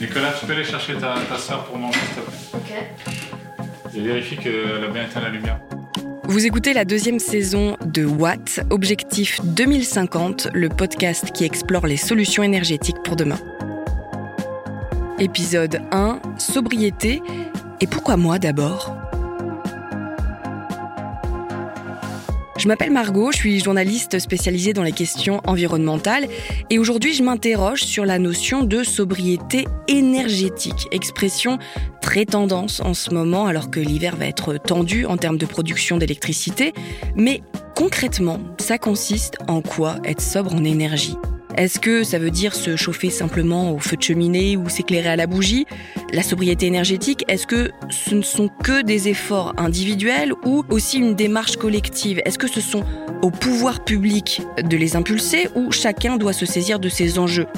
Nicolas, tu peux aller chercher ta, ta soeur pour manger, s'il te plaît Ok. Et vérifie qu'elle a bien éteint la lumière. Vous écoutez la deuxième saison de Watt, Objectif 2050, le podcast qui explore les solutions énergétiques pour demain. Épisode 1, sobriété. Et pourquoi moi d'abord? Je m'appelle Margot, je suis journaliste spécialisée dans les questions environnementales et aujourd'hui je m'interroge sur la notion de sobriété énergétique, expression très tendance en ce moment alors que l'hiver va être tendu en termes de production d'électricité. Mais concrètement, ça consiste en quoi être sobre en énergie? Est-ce que ça veut dire se chauffer simplement au feu de cheminée ou s'éclairer à la bougie? La sobriété énergétique, est-ce que ce ne sont que des efforts individuels ou aussi une démarche collective? Est-ce que ce sont au pouvoir public de les impulser ou chacun doit se saisir de ces enjeux?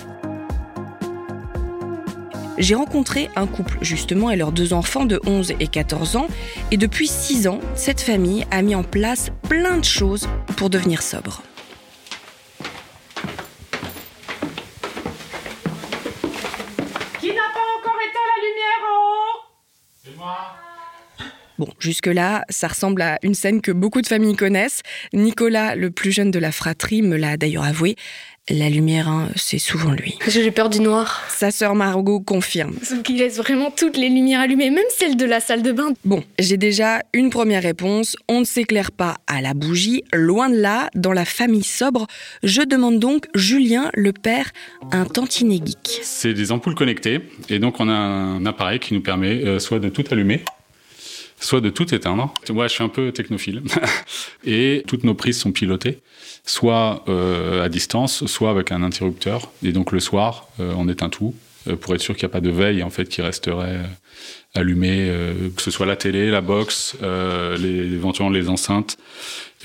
J'ai rencontré un couple justement et leurs deux enfants de 11 et 14 ans. Et depuis 6 ans, cette famille a mis en place plein de choses pour devenir sobre. Jusque-là, ça ressemble à une scène que beaucoup de familles connaissent. Nicolas, le plus jeune de la fratrie, me l'a d'ailleurs avoué. La lumière, hein, c'est souvent lui. Parce que j'ai peur du noir. Sa sœur Margot confirme. Sauf qu'il laisse vraiment toutes les lumières allumées, même celle de la salle de bain. Bon, j'ai déjà une première réponse. On ne s'éclaire pas à la bougie. Loin de là, dans la famille sobre, je demande donc Julien, le père, un tantinet geek. C'est des ampoules connectées. Et donc, on a un appareil qui nous permet euh, soit de tout allumer, soit de tout éteindre. Moi, je suis un peu technophile. et toutes nos prises sont pilotées, soit euh, à distance, soit avec un interrupteur. Et donc, le soir, euh, on éteint tout euh, pour être sûr qu'il n'y a pas de veille en fait qui resterait allumée, euh, que ce soit la télé, la box, euh, éventuellement les enceintes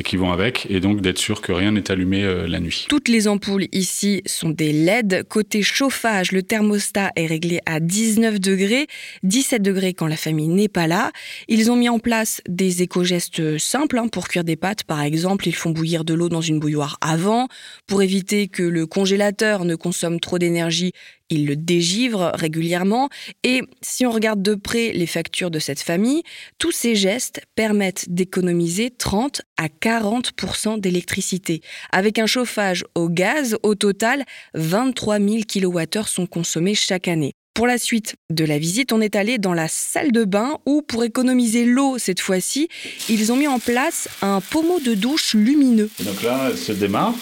qui vont avec, et donc d'être sûr que rien n'est allumé euh, la nuit. Toutes les ampoules ici sont des LED. Côté chauffage, le thermostat est réglé à 19 degrés, 17 degrés quand la famille n'est pas là. Ils ont mis en place des éco-gestes simples hein, pour cuire des pâtes. Par exemple, ils font bouillir de l'eau dans une bouilloire avant. Pour éviter que le congélateur ne consomme trop d'énergie, ils le dégivrent régulièrement. Et si on regarde de près les factures de cette famille, tous ces gestes permettent d'économiser 30 à 40% d'électricité. Avec un chauffage au gaz, au total, 23 000 kWh sont consommés chaque année. Pour la suite de la visite, on est allé dans la salle de bain où, pour économiser l'eau cette fois-ci, ils ont mis en place un pommeau de douche lumineux. Et donc là, elle se démarre,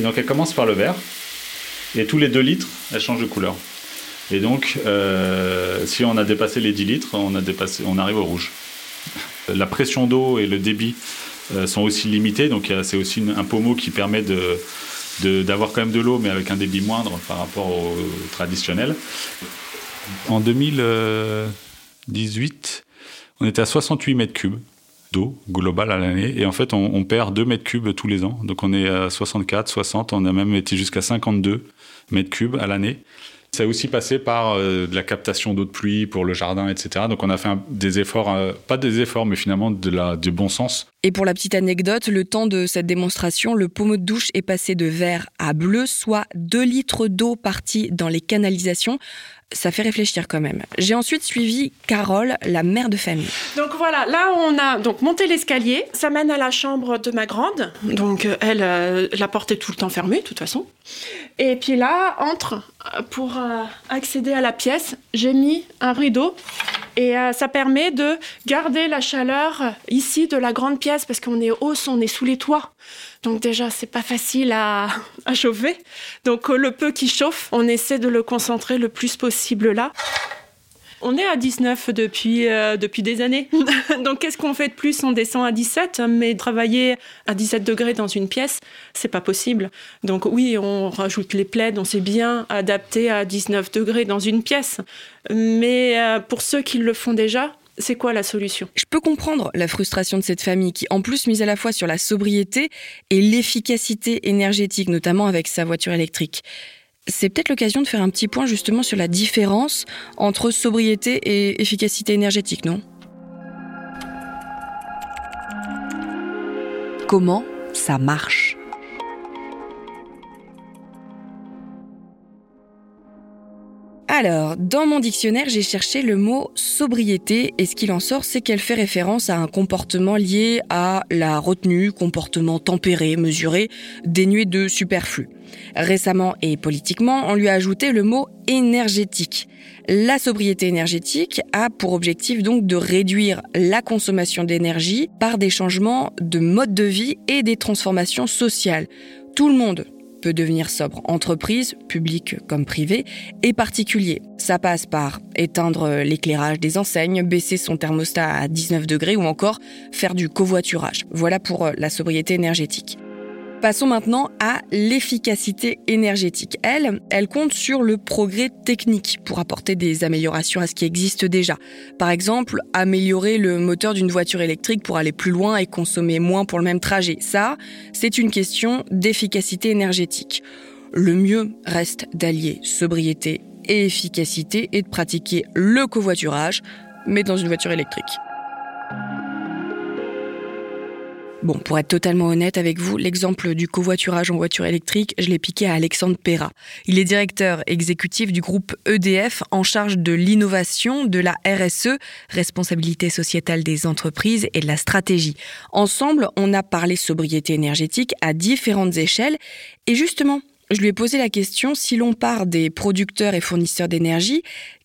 et donc elle commence par le vert, et tous les 2 litres, elle change de couleur. Et donc, euh, si on a dépassé les 10 litres, on, a dépassé, on arrive au rouge. La pression d'eau et le débit euh, sont aussi limités, donc c'est aussi un pommeau qui permet d'avoir quand même de l'eau, mais avec un débit moindre par rapport au traditionnel. En 2018, on était à 68 mètres cubes d'eau globale à l'année. Et en fait, on, on perd 2 mètres cubes tous les ans. Donc on est à 64, 60, on a même été jusqu'à 52 mètres cubes à l'année. Ça a aussi passé par euh, de la captation d'eau de pluie pour le jardin, etc. Donc on a fait des efforts, euh, pas des efforts, mais finalement de la, du bon sens. Et pour la petite anecdote, le temps de cette démonstration, le pommeau de douche est passé de vert à bleu, soit 2 litres d'eau partis dans les canalisations. Ça fait réfléchir quand même. J'ai ensuite suivi Carole, la mère de famille. Donc voilà, là on a donc monté l'escalier, ça mène à la chambre de ma grande. Donc euh, elle, euh, la porte est tout le temps fermée de toute façon. Et puis là, entre euh, pour accéder à la pièce, j'ai mis un rideau et euh, ça permet de garder la chaleur euh, ici de la grande pièce parce qu'on est hausse, on est sous les toits. Donc déjà, c'est pas facile à, à chauffer. Donc euh, le peu qui chauffe, on essaie de le concentrer le plus possible là. On est à 19 depuis, euh, depuis des années. Donc, qu'est-ce qu'on fait de plus On descend à 17, mais travailler à 17 degrés dans une pièce, c'est pas possible. Donc, oui, on rajoute les plaids, on s'est bien adapté à 19 degrés dans une pièce. Mais euh, pour ceux qui le font déjà, c'est quoi la solution? Je peux comprendre la frustration de cette famille qui, en plus, mise à la fois sur la sobriété et l'efficacité énergétique, notamment avec sa voiture électrique. C'est peut-être l'occasion de faire un petit point justement sur la différence entre sobriété et efficacité énergétique, non? Comment ça marche? Alors, dans mon dictionnaire, j'ai cherché le mot sobriété et ce qu'il en sort, c'est qu'elle fait référence à un comportement lié à la retenue, comportement tempéré, mesuré, dénué de superflu. Récemment et politiquement, on lui a ajouté le mot énergétique. La sobriété énergétique a pour objectif donc de réduire la consommation d'énergie par des changements de mode de vie et des transformations sociales. Tout le monde peut devenir sobre, entreprise, publique comme privée, et particulier. Ça passe par éteindre l'éclairage des enseignes, baisser son thermostat à 19 degrés ou encore faire du covoiturage. Voilà pour la sobriété énergétique. Passons maintenant à l'efficacité énergétique. Elle, elle compte sur le progrès technique pour apporter des améliorations à ce qui existe déjà. Par exemple, améliorer le moteur d'une voiture électrique pour aller plus loin et consommer moins pour le même trajet. Ça, c'est une question d'efficacité énergétique. Le mieux reste d'allier sobriété et efficacité et de pratiquer le covoiturage, mais dans une voiture électrique. Bon, pour être totalement honnête avec vous, l'exemple du covoiturage en voiture électrique, je l'ai piqué à Alexandre Perra. Il est directeur exécutif du groupe EDF en charge de l'innovation, de la RSE, responsabilité sociétale des entreprises et de la stratégie. Ensemble, on a parlé sobriété énergétique à différentes échelles et justement, je lui ai posé la question si l'on part des producteurs et fournisseurs d'énergie,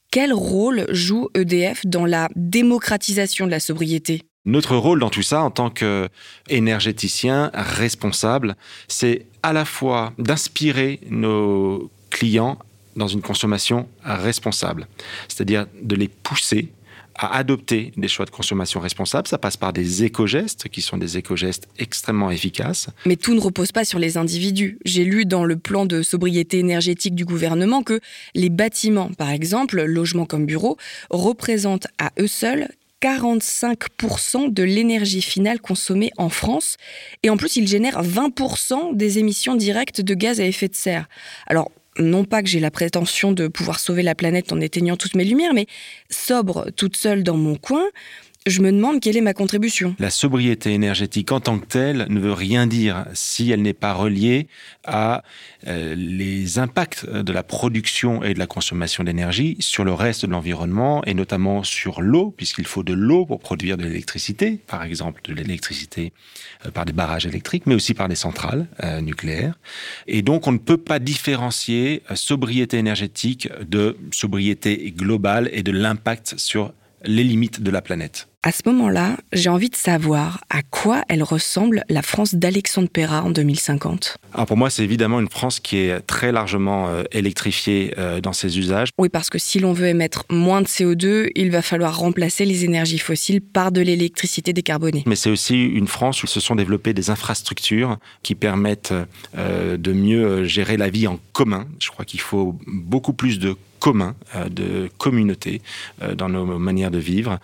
quel rôle joue EDF dans la démocratisation de la sobriété? Notre rôle dans tout ça, en tant qu'énergéticien responsable, c'est à la fois d'inspirer nos clients dans une consommation responsable, c'est-à-dire de les pousser à adopter des choix de consommation responsables. Ça passe par des éco-gestes qui sont des éco-gestes extrêmement efficaces. Mais tout ne repose pas sur les individus. J'ai lu dans le plan de sobriété énergétique du gouvernement que les bâtiments, par exemple, logements comme bureaux, représentent à eux seuls 45% de l'énergie finale consommée en France. Et en plus, il génère 20% des émissions directes de gaz à effet de serre. Alors, non pas que j'ai la prétention de pouvoir sauver la planète en éteignant toutes mes lumières, mais sobre toute seule dans mon coin, je me demande quelle est ma contribution. La sobriété énergétique en tant que telle ne veut rien dire si elle n'est pas reliée à euh, les impacts de la production et de la consommation d'énergie sur le reste de l'environnement et notamment sur l'eau, puisqu'il faut de l'eau pour produire de l'électricité, par exemple de l'électricité euh, par des barrages électriques, mais aussi par des centrales euh, nucléaires. Et donc on ne peut pas différencier sobriété énergétique de sobriété globale et de l'impact sur les limites de la planète. À ce moment-là, j'ai envie de savoir à quoi elle ressemble la France d'Alexandre Perra en 2050. Alors pour moi, c'est évidemment une France qui est très largement euh, électrifiée euh, dans ses usages. Oui, parce que si l'on veut émettre moins de CO2, il va falloir remplacer les énergies fossiles par de l'électricité décarbonée. Mais c'est aussi une France où se sont développées des infrastructures qui permettent euh, de mieux gérer la vie en commun. Je crois qu'il faut beaucoup plus de commun, de communauté dans nos manières de vivre.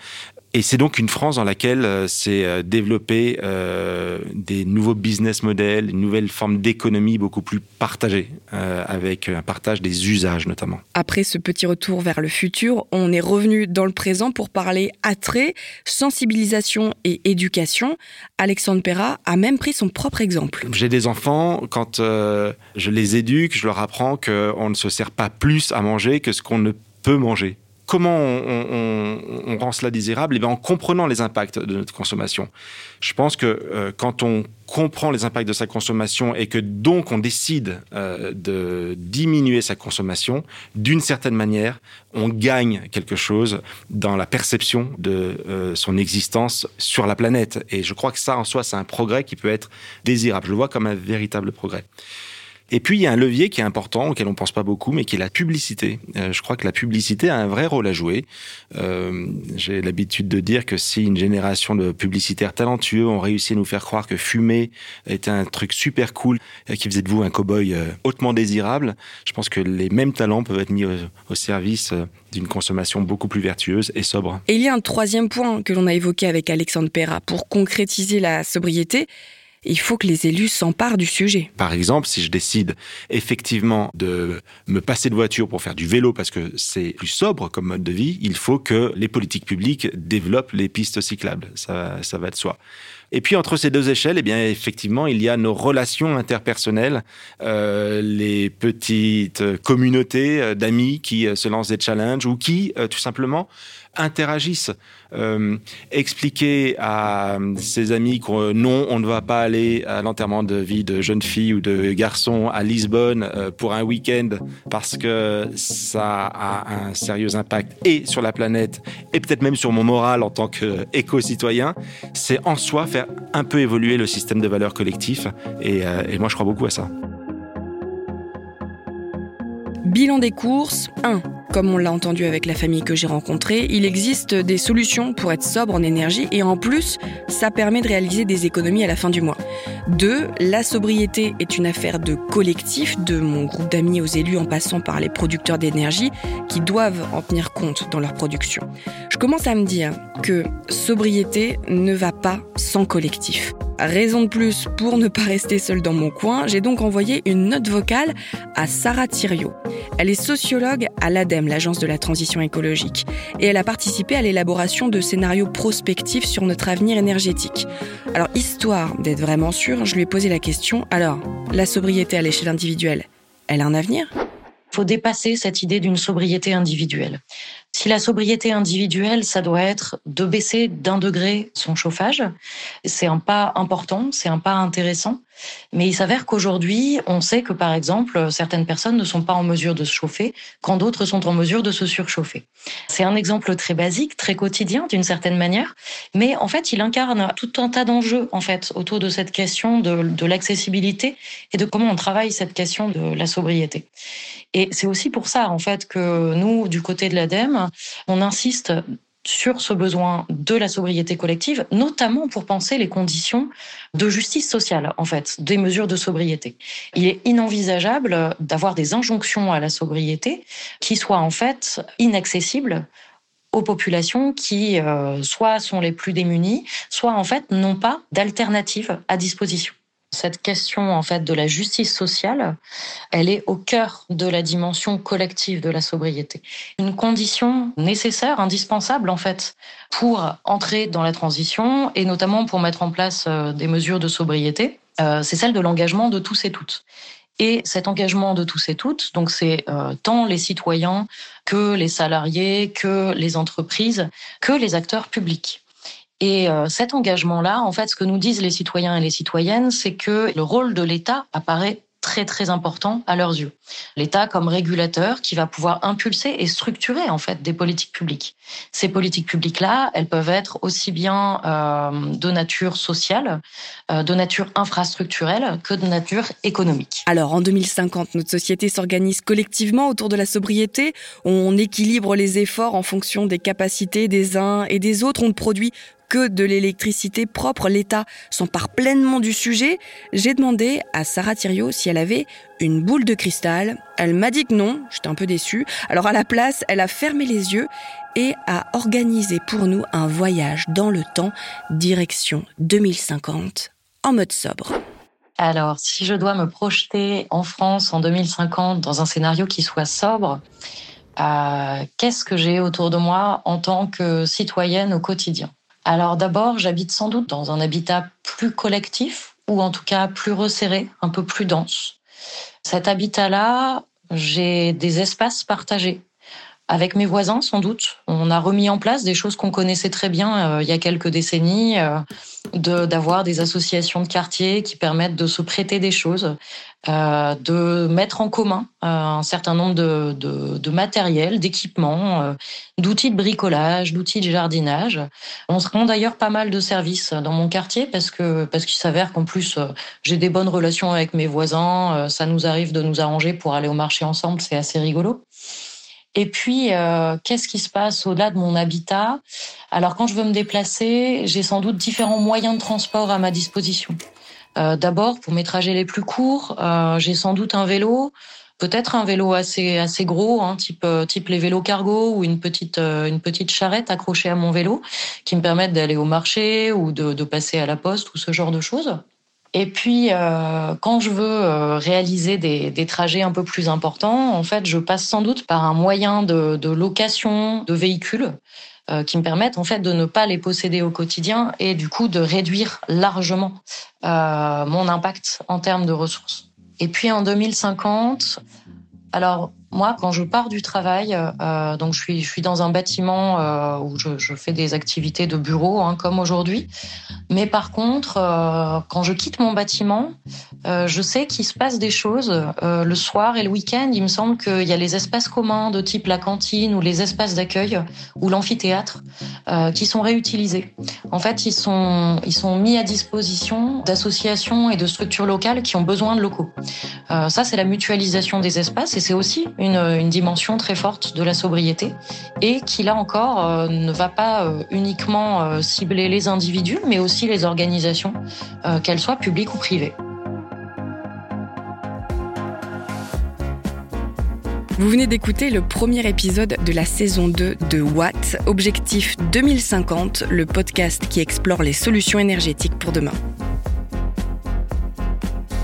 Et c'est donc une France dans laquelle euh, s'est euh, développé euh, des nouveaux business models, une nouvelle forme d'économie beaucoup plus partagée, avec un partage des usages notamment. Après ce petit retour vers le futur, on est revenu dans le présent pour parler attrait, sensibilisation et éducation. Alexandre Perra a même pris son propre exemple. J'ai des enfants, quand je les éduque, je leur apprends qu'on ne se sert pas plus à manger que ce qu'on ne peut manger comment on, rend cela désirable? Eh bien En comprenant les impacts de notre consommation. Je pense que euh, quand on comprend les impacts de sa consommation et que donc on décide euh, de diminuer sa consommation, d'une certaine manière, on gagne quelque chose dans la perception de euh, son existence sur la planète. Et je crois que ça, en soi, c'est un progrès qui peut être désirable. Je le vois comme un véritable progrès. Et puis, il y a un levier qui est important, auquel on ne pense pas beaucoup, mais qui est la publicité. Euh, je crois que la publicité a un vrai rôle à jouer. Euh, J'ai l'habitude de dire que si une génération de publicitaires talentueux ont réussi à nous faire croire que fumer était un truc super cool, euh, qui faisait de vous un cow-boy euh, hautement désirable, je pense que les mêmes talents peuvent être mis au, service d'une consommation beaucoup plus vertueuse et sobre. Et il y a un troisième point que l'on a évoqué avec Alexandre Perra pour concrétiser la sobriété il faut que les élus s'emparent du sujet. Par exemple, si je décide effectivement de me passer de voiture pour faire du vélo parce que c'est plus sobre comme mode de vie, il faut que les politiques publiques développent les pistes cyclables. Ça, ça va de soi. Et puis entre ces deux échelles, eh bien effectivement, il y a nos relations interpersonnelles, euh, les petites communautés euh, d'amis qui euh, se lancent des challenges ou qui, tout simplement, interagissent. Euh, expliquer à ses amis que non, on ne va pas aller à l'enterrement de vie de jeune fille ou de garçon à Lisbonne euh, pour un week-end parce que ça a un sérieux impact et sur la planète et peut-être même sur mon moral en tant qu'éco-citoyen, c'est en soi faire un peu évoluer le système de valeurs collectifs et, euh, et moi je crois beaucoup à ça. Bilan des courses 1. Comme on l'a entendu avec la famille que j'ai rencontrée, il existe des solutions pour être sobre en énergie et en plus, ça permet de réaliser des économies à la fin du mois. 2. La sobriété est une affaire de collectif, de mon groupe d'amis aux élus en passant par les producteurs d'énergie qui doivent en tenir compte dans leur production. Je commence à me dire que sobriété ne va pas sans collectif. Raison de plus pour ne pas rester seule dans mon coin, j'ai donc envoyé une note vocale à Sarah Thiriot. Elle est sociologue à l'ADEME, l'agence de la transition écologique, et elle a participé à l'élaboration de scénarios prospectifs sur notre avenir énergétique. Alors, histoire d'être vraiment sûre, je lui ai posé la question, alors, la sobriété à l'échelle individuelle, elle a un avenir? Faut dépasser cette idée d'une sobriété individuelle. Si la sobriété individuelle, ça doit être de baisser d'un degré son chauffage, c'est un pas important, c'est un pas intéressant. Mais il s'avère qu'aujourd'hui, on sait que par exemple, certaines personnes ne sont pas en mesure de se chauffer quand d'autres sont en mesure de se surchauffer. C'est un exemple très basique, très quotidien d'une certaine manière, mais en fait, il incarne tout un tas d'enjeux en fait autour de cette question de, de l'accessibilité et de comment on travaille cette question de la sobriété. Et c'est aussi pour ça en fait que nous, du côté de l'ADEME, on insiste sur ce besoin de la sobriété collective, notamment pour penser les conditions de justice sociale, en fait, des mesures de sobriété. Il est inenvisageable d'avoir des injonctions à la sobriété qui soient en fait inaccessibles aux populations qui euh, soit sont les plus démunies, soit en fait n'ont pas d'alternative à disposition. Cette question en fait de la justice sociale, elle est au cœur de la dimension collective de la sobriété. Une condition nécessaire, indispensable en fait pour entrer dans la transition et notamment pour mettre en place euh, des mesures de sobriété, euh, c'est celle de l'engagement de tous et toutes. Et cet engagement de tous et toutes, donc c'est euh, tant les citoyens que les salariés, que les entreprises, que les acteurs publics. Et euh, cet engagement-là, en fait, ce que nous disent les citoyens et les citoyennes, c'est que le rôle de l'État apparaît très très important à leurs yeux. L'État comme régulateur qui va pouvoir impulser et structurer en fait des politiques publiques. Ces politiques publiques-là, elles peuvent être aussi bien euh, de nature sociale, euh, de nature infrastructurelle que de nature économique. Alors en 2050, notre société s'organise collectivement autour de la sobriété. On équilibre les efforts en fonction des capacités des uns et des autres. On produit que de l'électricité propre, l'État s'empare pleinement du sujet. J'ai demandé à Sarah Thiriot si elle avait une boule de cristal. Elle m'a dit que non, j'étais un peu déçue. Alors à la place, elle a fermé les yeux et a organisé pour nous un voyage dans le temps, direction 2050, en mode sobre. Alors, si je dois me projeter en France en 2050 dans un scénario qui soit sobre, euh, qu'est-ce que j'ai autour de moi en tant que citoyenne au quotidien? Alors d'abord, j'habite sans doute dans un habitat plus collectif ou en tout cas plus resserré, un peu plus dense. Cet habitat-là, j'ai des espaces partagés avec mes voisins sans doute. On a remis en place des choses qu'on connaissait très bien euh, il y a quelques décennies, euh, d'avoir des associations de quartier qui permettent de se prêter des choses, euh, de mettre en commun un certain nombre de, de, de matériel, d'équipements, d'outils de bricolage, d'outils de jardinage. On se rend d'ailleurs pas mal de services dans mon quartier parce que parce qu'il s'avère qu'en plus j'ai des bonnes relations avec mes voisins. ça nous arrive de nous arranger pour aller au marché ensemble, c'est assez rigolo. Et puis, qu'est-ce qui se passe au-delà de mon habitat? Alors, quand je veux me déplacer, j'ai sans doute différents moyens de transport à ma disposition. Euh, d'abord, pour mes trajets les plus courts, euh, j'ai sans doute un vélo, peut-être un vélo assez assez gros, hein, type euh, type les vélos cargo ou une petite une petite charrette accrochée à mon vélo, qui me permettent d'aller au marché ou de, de passer à la poste ou ce genre de choses. Et puis, euh, quand je veux réaliser des, des, trajets un peu plus importants, en fait, je passe sans doute par un moyen de, de location de véhicules qui me permettent en fait de ne pas les posséder au quotidien et du coup de réduire largement mon impact en termes de ressources. Et puis en 2050, alors moi, quand je pars du travail, euh, donc je suis, dans un bâtiment euh, où je, fais des activités de bureau, hein, comme aujourd'hui. Mais par contre, euh, quand je quitte mon bâtiment, euh, je sais qu'il se passe des choses. Euh, le soir et le week-end, il me semble qu'il y a les espaces communs de type la cantine ou les espaces d'accueil ou l'amphithéâtre qui sont réutilisés. En fait, ils sont, ils sont mis à disposition d'associations et de structures locales qui ont besoin de locaux. ça, c'est la mutualisation des espaces et c'est aussi une, dimension très forte de la sobriété et qui, là encore, euh, ne va pas euh, uniquement euh, cibler les individus, mais aussi les organisations, qu'elles soient publiques ou privées. Vous venez d'écouter le premier épisode de la saison 2 de Watt, Objectif 2050, le podcast qui explore les solutions énergétiques pour demain.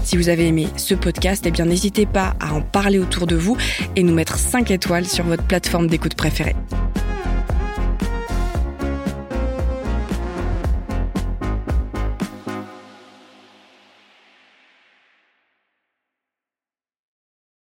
Si vous avez aimé ce podcast, eh n'hésitez pas à en parler autour de vous et nous mettre 5 étoiles sur votre plateforme d'écoute préférée.